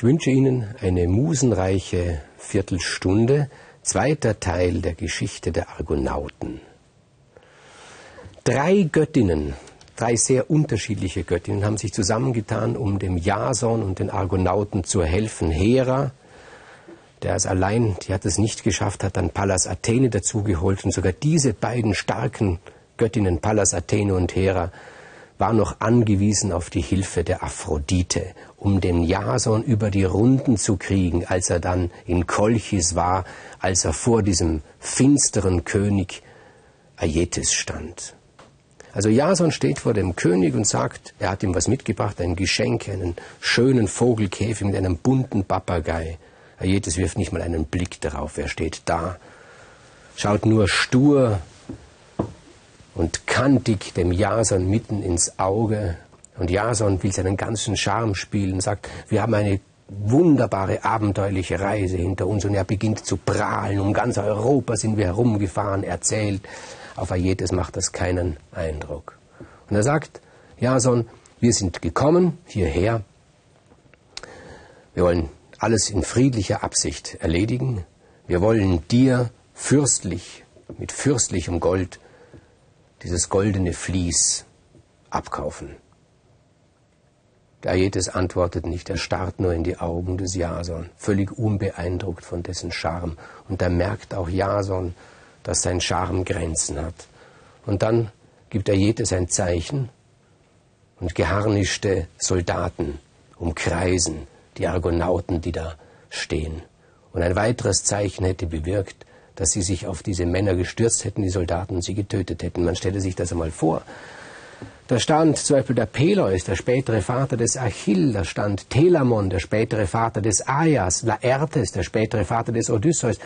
Ich wünsche Ihnen eine musenreiche Viertelstunde, zweiter Teil der Geschichte der Argonauten. Drei Göttinnen, drei sehr unterschiedliche Göttinnen haben sich zusammengetan, um dem Jason und den Argonauten zu helfen. Hera, der es allein, die hat es nicht geschafft, hat dann Pallas Athene dazugeholt und sogar diese beiden starken Göttinnen, Pallas Athene und Hera, war noch angewiesen auf die Hilfe der Aphrodite, um den Jason über die Runden zu kriegen, als er dann in Kolchis war, als er vor diesem finsteren König Aietes stand. Also Jason steht vor dem König und sagt, er hat ihm was mitgebracht, ein Geschenk, einen schönen Vogelkäfig mit einem bunten Papagei. Aietes wirft nicht mal einen Blick darauf, er steht da, schaut nur stur und kantig dem Jason mitten ins Auge. Und Jason will seinen ganzen Charme spielen, sagt, wir haben eine wunderbare, abenteuerliche Reise hinter uns. Und er beginnt zu prahlen. Um ganz Europa sind wir herumgefahren, erzählt. Auf Aietes macht das keinen Eindruck. Und er sagt, Jason, wir sind gekommen hierher. Wir wollen alles in friedlicher Absicht erledigen. Wir wollen dir fürstlich, mit fürstlichem Gold dieses goldene Vlies abkaufen. Aietes antwortet nicht, er starrt nur in die Augen des Jason, völlig unbeeindruckt von dessen Charme. Und da merkt auch Jason, dass sein Charme Grenzen hat. Und dann gibt Aietes ein Zeichen und geharnischte Soldaten umkreisen die Argonauten, die da stehen. Und ein weiteres Zeichen hätte bewirkt, dass sie sich auf diese Männer gestürzt hätten, die Soldaten, und sie getötet hätten. Man stelle sich das einmal vor. Da stand zum Beispiel der Peleus, der spätere Vater des Achill, da stand Telamon, der spätere Vater des Aias, Laertes, der spätere Vater des Odysseus.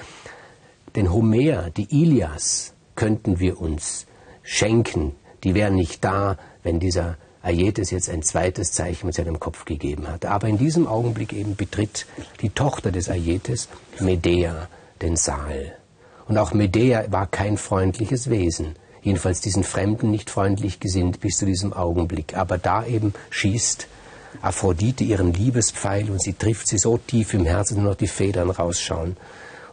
Den Homer, die Ilias könnten wir uns schenken, die wären nicht da, wenn dieser Aietes jetzt ein zweites Zeichen mit seinem Kopf gegeben hat. Aber in diesem Augenblick eben betritt die Tochter des Aietes, Medea, den Saal. Und auch Medea war kein freundliches Wesen. Jedenfalls diesen Fremden nicht freundlich gesinnt bis zu diesem Augenblick. Aber da eben schießt Aphrodite ihren Liebespfeil und sie trifft sie so tief im Herzen, nur noch die Federn rausschauen.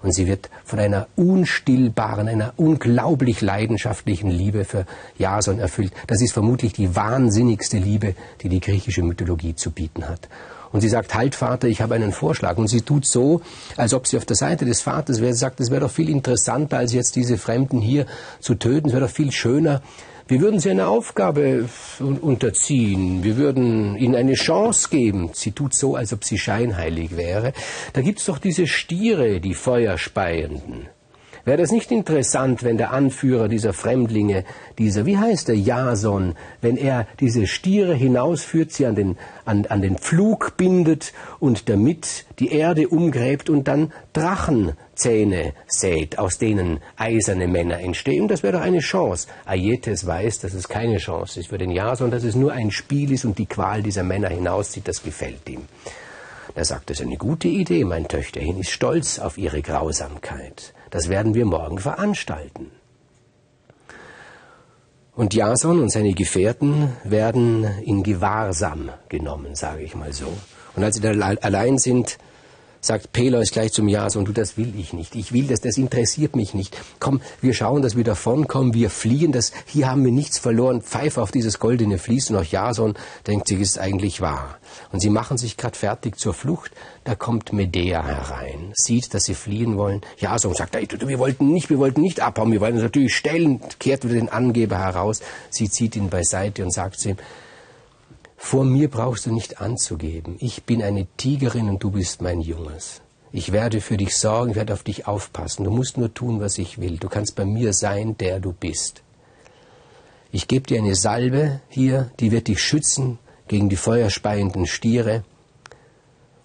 Und sie wird von einer unstillbaren, einer unglaublich leidenschaftlichen Liebe für Jason erfüllt. Das ist vermutlich die wahnsinnigste Liebe, die die griechische Mythologie zu bieten hat. Und sie sagt, halt Vater, ich habe einen Vorschlag. Und sie tut so, als ob sie auf der Seite des Vaters wäre. Sie sagt, es wäre doch viel interessanter, als jetzt diese Fremden hier zu töten. Es wäre doch viel schöner. Wir würden sie eine Aufgabe unterziehen. Wir würden ihnen eine Chance geben. Sie tut so, als ob sie scheinheilig wäre. Da gibt's doch diese Stiere, die Feuerspeienden. Wäre das nicht interessant, wenn der Anführer dieser Fremdlinge, dieser, wie heißt der, Jason, wenn er diese Stiere hinausführt, sie an den, an, an den Pflug bindet und damit die Erde umgräbt und dann Drachenzähne sät, aus denen eiserne Männer entstehen? Das wäre doch eine Chance. Aietes weiß, dass es keine Chance ist für den Jason, dass es nur ein Spiel ist und die Qual dieser Männer hinauszieht, das gefällt ihm. Er sagt, ist eine gute Idee, mein Töchterchen ist stolz auf ihre Grausamkeit. Das werden wir morgen veranstalten. Und Jason und seine Gefährten werden in Gewahrsam genommen, sage ich mal so. Und als sie da allein sind, sagt Peleus gleich zum Jason, du, das will ich nicht. Ich will das, das interessiert mich nicht. Komm, wir schauen, dass wir davonkommen, wir fliehen, das, hier haben wir nichts verloren. Pfeif auf dieses goldene Vlies und auch Jason denkt sich, ist eigentlich wahr. Und sie machen sich gerade fertig zur Flucht. Da kommt Medea herein, sieht, dass sie fliehen wollen. Jason sagt, wir wollten nicht, wir wollten nicht abhauen, wir wollten natürlich stellen, kehrt wieder den Angeber heraus. Sie zieht ihn beiseite und sagt zu ihm, vor mir brauchst du nicht anzugeben. Ich bin eine Tigerin und du bist mein Junges. Ich werde für dich sorgen, ich werde auf dich aufpassen. Du musst nur tun, was ich will. Du kannst bei mir sein, der du bist. Ich gebe dir eine Salbe hier, die wird dich schützen gegen die feuerspeienden Stiere.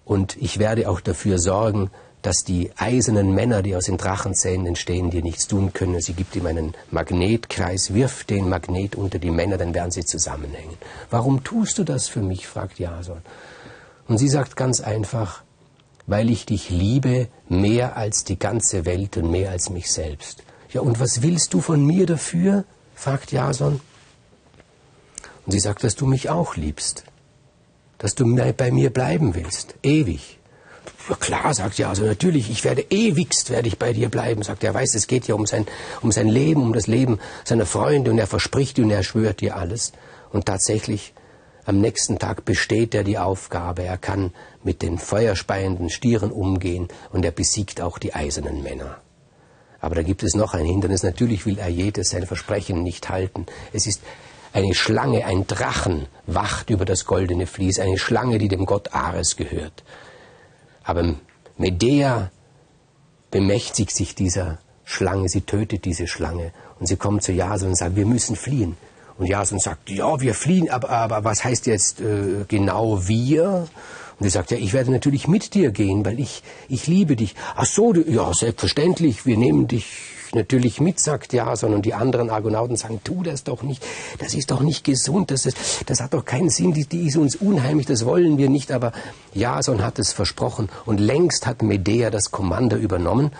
Und ich werde auch dafür sorgen, dass die eisernen Männer, die aus den Drachenzähnen entstehen, dir nichts tun können. Sie gibt ihm einen Magnetkreis, wirf den Magnet unter die Männer, dann werden sie zusammenhängen. Warum tust du das für mich? fragt Jason. Und sie sagt ganz einfach, weil ich dich liebe mehr als die ganze Welt und mehr als mich selbst. Ja, und was willst du von mir dafür? fragt Jason. Und sie sagt, dass du mich auch liebst, dass du bei mir bleiben willst, ewig. Klar, sagt Jason, natürlich, ich werde ewigst, werde ich bei dir bleiben, sagt er. weiß, es geht ja um sein, um sein Leben, um das Leben seiner Freunde und er verspricht und er schwört dir alles. Und tatsächlich, am nächsten Tag besteht er die Aufgabe, er kann mit den feuerspeienden Stieren umgehen und er besiegt auch die eisernen Männer. Aber da gibt es noch ein Hindernis. Natürlich will er jedes sein Versprechen nicht halten. Es ist eine Schlange, ein Drachen wacht über das goldene Vlies, eine Schlange, die dem Gott Ares gehört. Aber Medea bemächtigt sich dieser Schlange, sie tötet diese Schlange und sie kommt zu Jason und sagt, wir müssen fliehen. Und Jason sagt, ja, wir fliehen, aber, aber was heißt jetzt äh, genau wir? Und sie sagt, ja, ich werde natürlich mit dir gehen, weil ich, ich liebe dich. Ach so, du, ja, selbstverständlich, wir nehmen dich natürlich mit, sagt Jason. Und die anderen Argonauten sagen, tu das doch nicht. Das ist doch nicht gesund. Das, ist, das hat doch keinen Sinn. Die, die ist uns unheimlich. Das wollen wir nicht. Aber Jason hat es versprochen. Und längst hat Medea das Kommando übernommen.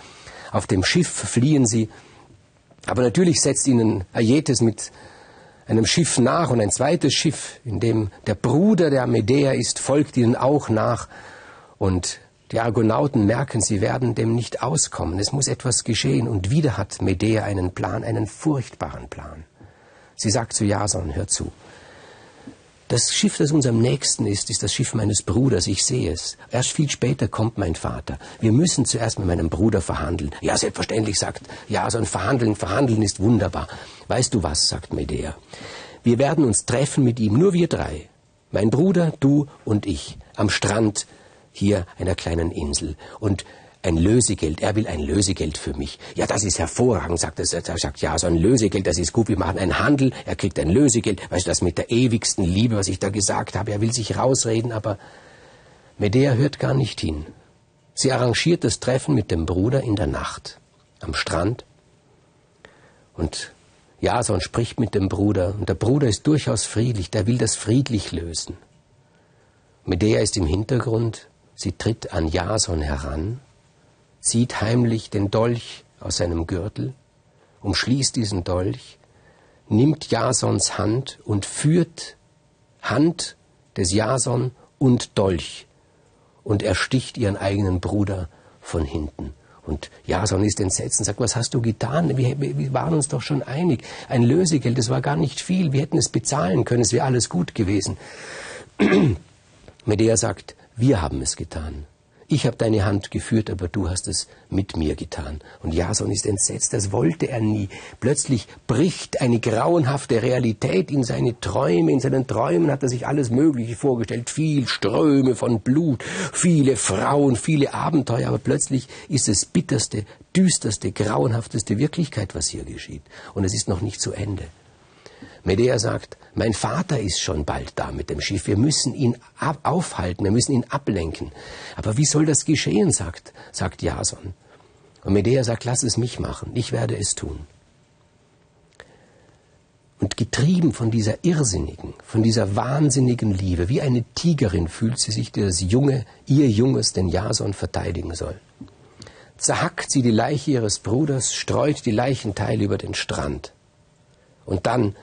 Auf dem Schiff fliehen sie. Aber natürlich setzt ihnen Aietes mit einem Schiff nach und ein zweites Schiff, in dem der Bruder der Medea ist, folgt ihnen auch nach. Und die Argonauten merken, sie werden dem nicht auskommen. Es muss etwas geschehen. Und wieder hat Medea einen Plan, einen furchtbaren Plan. Sie sagt zu Jason, hör zu. Das Schiff, das uns am nächsten ist, ist das Schiff meines Bruders. Ich sehe es. Erst viel später kommt mein Vater. Wir müssen zuerst mit meinem Bruder verhandeln. Ja, selbstverständlich, sagt Jason, verhandeln, verhandeln ist wunderbar. Weißt du was, sagt Medea. Wir werden uns treffen mit ihm, nur wir drei. Mein Bruder, du und ich, am Strand hier einer kleinen Insel. Und ein Lösegeld, er will ein Lösegeld für mich. Ja, das ist hervorragend, sagt er. Er sagt, ja, so ein Lösegeld, das ist gut, wir machen einen Handel, er kriegt ein Lösegeld. Weißt du, das mit der ewigsten Liebe, was ich da gesagt habe, er will sich rausreden, aber Medea hört gar nicht hin. Sie arrangiert das Treffen mit dem Bruder in der Nacht, am Strand. Und Jason spricht mit dem Bruder, und der Bruder ist durchaus friedlich, der will das friedlich lösen. Medea ist im Hintergrund, sie tritt an Jason heran, zieht heimlich den Dolch aus seinem Gürtel, umschließt diesen Dolch, nimmt Jasons Hand und führt Hand des Jason und Dolch und ersticht ihren eigenen Bruder von hinten. Und Jason ist entsetzt und sagt, was hast du getan? Wir, wir, waren uns doch schon einig. Ein Lösegeld, das war gar nicht viel. Wir hätten es bezahlen können, es wäre alles gut gewesen. Medea sagt, wir haben es getan. Ich habe deine Hand geführt, aber du hast es mit mir getan. Und Jason ist entsetzt, das wollte er nie. Plötzlich bricht eine grauenhafte Realität in seine Träume. In seinen Träumen hat er sich alles Mögliche vorgestellt. Viel Ströme von Blut, viele Frauen, viele Abenteuer. Aber plötzlich ist es bitterste, düsterste, grauenhafteste Wirklichkeit, was hier geschieht. Und es ist noch nicht zu Ende. Medea sagt, mein Vater ist schon bald da mit dem Schiff, wir müssen ihn aufhalten, wir müssen ihn ablenken. Aber wie soll das geschehen, sagt, sagt Jason. Und Medea sagt, lass es mich machen, ich werde es tun. Und getrieben von dieser irrsinnigen, von dieser wahnsinnigen Liebe, wie eine Tigerin fühlt sie sich, die das Junge, ihr Junges, den Jason verteidigen soll. Zerhackt sie die Leiche ihres Bruders, streut die Leichenteile über den Strand. Und dann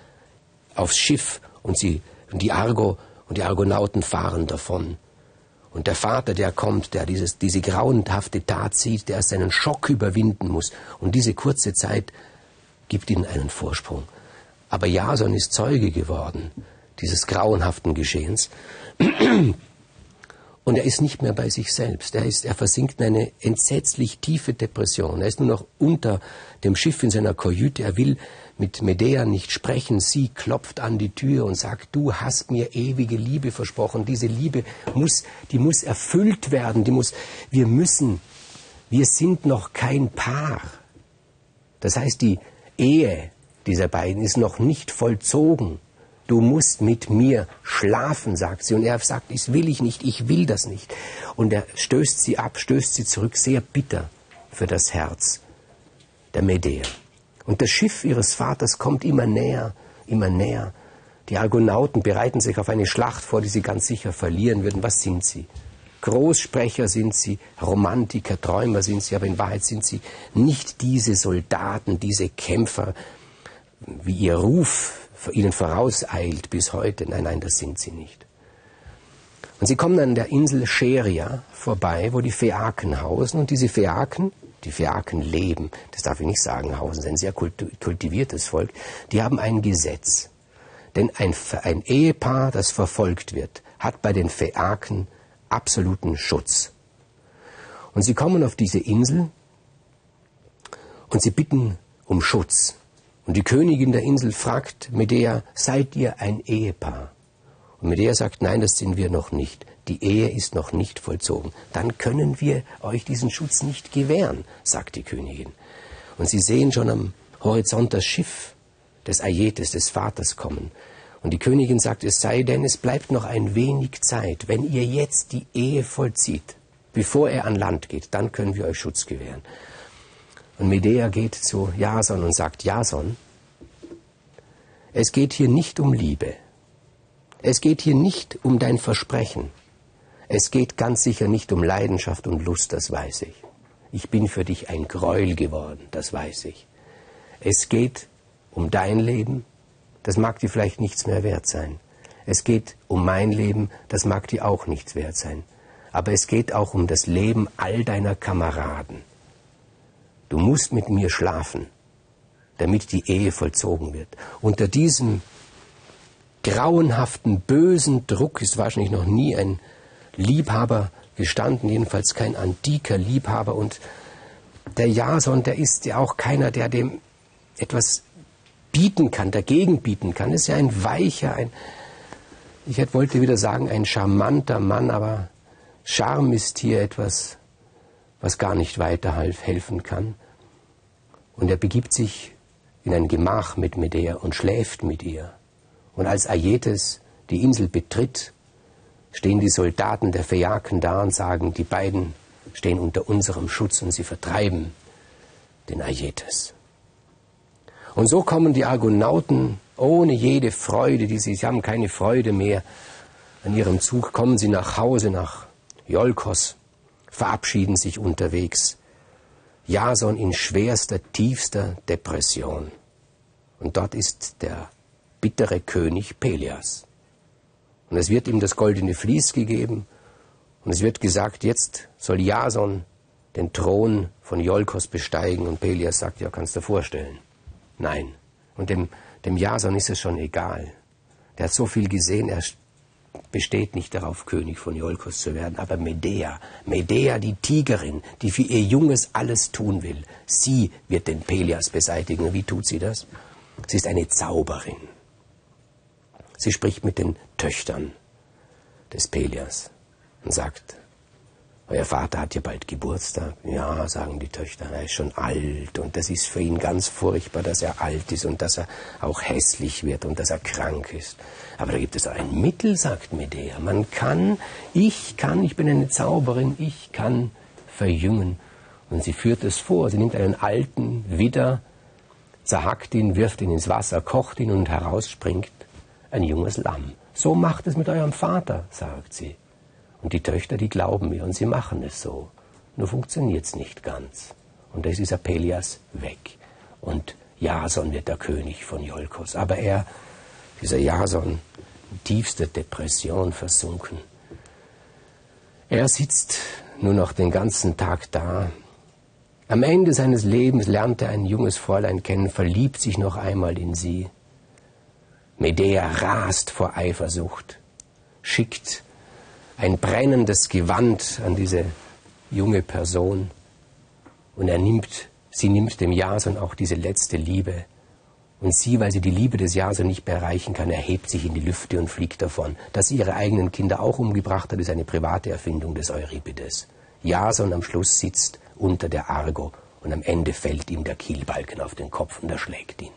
aufs Schiff und sie, und die Argo und die Argonauten fahren davon. Und der Vater, der kommt, der dieses, diese grauenhafte Tat sieht, der seinen Schock überwinden muss. Und diese kurze Zeit gibt ihnen einen Vorsprung. Aber Jason ist Zeuge geworden dieses grauenhaften Geschehens. Und er ist nicht mehr bei sich selbst. Er, ist, er versinkt in eine entsetzlich tiefe Depression. Er ist nur noch unter dem Schiff in seiner Kajüte. Er will mit Medea nicht sprechen. Sie klopft an die Tür und sagt, du hast mir ewige Liebe versprochen. Diese Liebe muss, die muss erfüllt werden. Die muss, wir müssen, wir sind noch kein Paar. Das heißt, die Ehe dieser beiden ist noch nicht vollzogen du musst mit mir schlafen, sagt sie. Und er sagt, das will ich nicht, ich will das nicht. Und er stößt sie ab, stößt sie zurück, sehr bitter für das Herz der Medea. Und das Schiff ihres Vaters kommt immer näher, immer näher. Die Argonauten bereiten sich auf eine Schlacht vor, die sie ganz sicher verlieren würden. Was sind sie? Großsprecher sind sie, Romantiker, Träumer sind sie, aber in Wahrheit sind sie nicht diese Soldaten, diese Kämpfer, wie ihr Ruf ihnen vorauseilt bis heute. Nein, nein, das sind sie nicht. Und sie kommen an der Insel Scheria vorbei, wo die Phäaken hausen. Und diese Phäaken, die Phäaken leben, das darf ich nicht sagen, hausen, sind ein sehr kultiviertes Volk, die haben ein Gesetz. Denn ein, ein Ehepaar, das verfolgt wird, hat bei den Phäaken absoluten Schutz. Und sie kommen auf diese Insel und sie bitten um Schutz. Und die Königin der Insel fragt Medea, seid ihr ein Ehepaar? Und Medea sagt, nein, das sind wir noch nicht. Die Ehe ist noch nicht vollzogen. Dann können wir euch diesen Schutz nicht gewähren, sagt die Königin. Und sie sehen schon am Horizont das Schiff des Aietes, des Vaters kommen. Und die Königin sagt, es sei denn, es bleibt noch ein wenig Zeit. Wenn ihr jetzt die Ehe vollzieht, bevor er an Land geht, dann können wir euch Schutz gewähren. Und Medea geht zu Jason und sagt, Jason, es geht hier nicht um Liebe. Es geht hier nicht um dein Versprechen. Es geht ganz sicher nicht um Leidenschaft und Lust, das weiß ich. Ich bin für dich ein Gräuel geworden, das weiß ich. Es geht um dein Leben, das mag dir vielleicht nichts mehr wert sein. Es geht um mein Leben, das mag dir auch nichts wert sein. Aber es geht auch um das Leben all deiner Kameraden. Du musst mit mir schlafen, damit die Ehe vollzogen wird. Unter diesem grauenhaften, bösen Druck ist wahrscheinlich noch nie ein Liebhaber gestanden, jedenfalls kein antiker Liebhaber. Und der Jason, der ist ja auch keiner, der dem etwas bieten kann, dagegen bieten kann. ist ja ein weicher, ein, ich wollte wieder sagen, ein charmanter Mann, aber Charme ist hier etwas was gar nicht weiter helfen kann. Und er begibt sich in ein Gemach mit Medea und schläft mit ihr. Und als Aietes die Insel betritt, stehen die Soldaten der Phäaken da und sagen, die beiden stehen unter unserem Schutz und sie vertreiben den Aietes. Und so kommen die Argonauten ohne jede Freude, die sie, sie haben keine Freude mehr an ihrem Zug, kommen sie nach Hause, nach Iolkos verabschieden sich unterwegs. Jason in schwerster, tiefster Depression. Und dort ist der bittere König Pelias. Und es wird ihm das goldene Vlies gegeben und es wird gesagt, jetzt soll Jason den Thron von Iolkos besteigen und Pelias sagt, ja, kannst du dir vorstellen. Nein. Und dem, dem Jason ist es schon egal. Der hat so viel gesehen, er besteht nicht darauf, König von Iolkos zu werden, aber Medea, Medea, die Tigerin, die für ihr Junges alles tun will, sie wird den Pelias beseitigen. Wie tut sie das? Sie ist eine Zauberin. Sie spricht mit den Töchtern des Pelias und sagt, euer Vater hat ja bald Geburtstag. Ja, sagen die Töchter, er ist schon alt und das ist für ihn ganz furchtbar, dass er alt ist und dass er auch hässlich wird und dass er krank ist. Aber da gibt es ein Mittel, sagt Medea. Man kann, ich kann, ich bin eine Zauberin, ich kann verjüngen. Und sie führt es vor. Sie nimmt einen alten Widder, zerhackt ihn, wirft ihn ins Wasser, kocht ihn und heraus springt ein junges Lamm. So macht es mit eurem Vater, sagt sie. Und die Töchter, die glauben mir und sie machen es so. Nur funktioniert es nicht ganz. Und da ist dieser Pelias weg. Und Jason wird der König von Iolkos. Aber er, dieser Jason, in tiefster Depression versunken. Er sitzt nur noch den ganzen Tag da. Am Ende seines Lebens lernt er ein junges Fräulein kennen, verliebt sich noch einmal in sie. Medea rast vor Eifersucht, schickt ein brennendes Gewand an diese junge Person und er nimmt, sie nimmt dem Jason auch diese letzte Liebe. Und sie, weil sie die Liebe des Jason nicht mehr erreichen kann, erhebt sich in die Lüfte und fliegt davon. Dass sie ihre eigenen Kinder auch umgebracht hat, ist eine private Erfindung des Euripides. Jason am Schluss sitzt unter der Argo und am Ende fällt ihm der Kielbalken auf den Kopf und erschlägt ihn.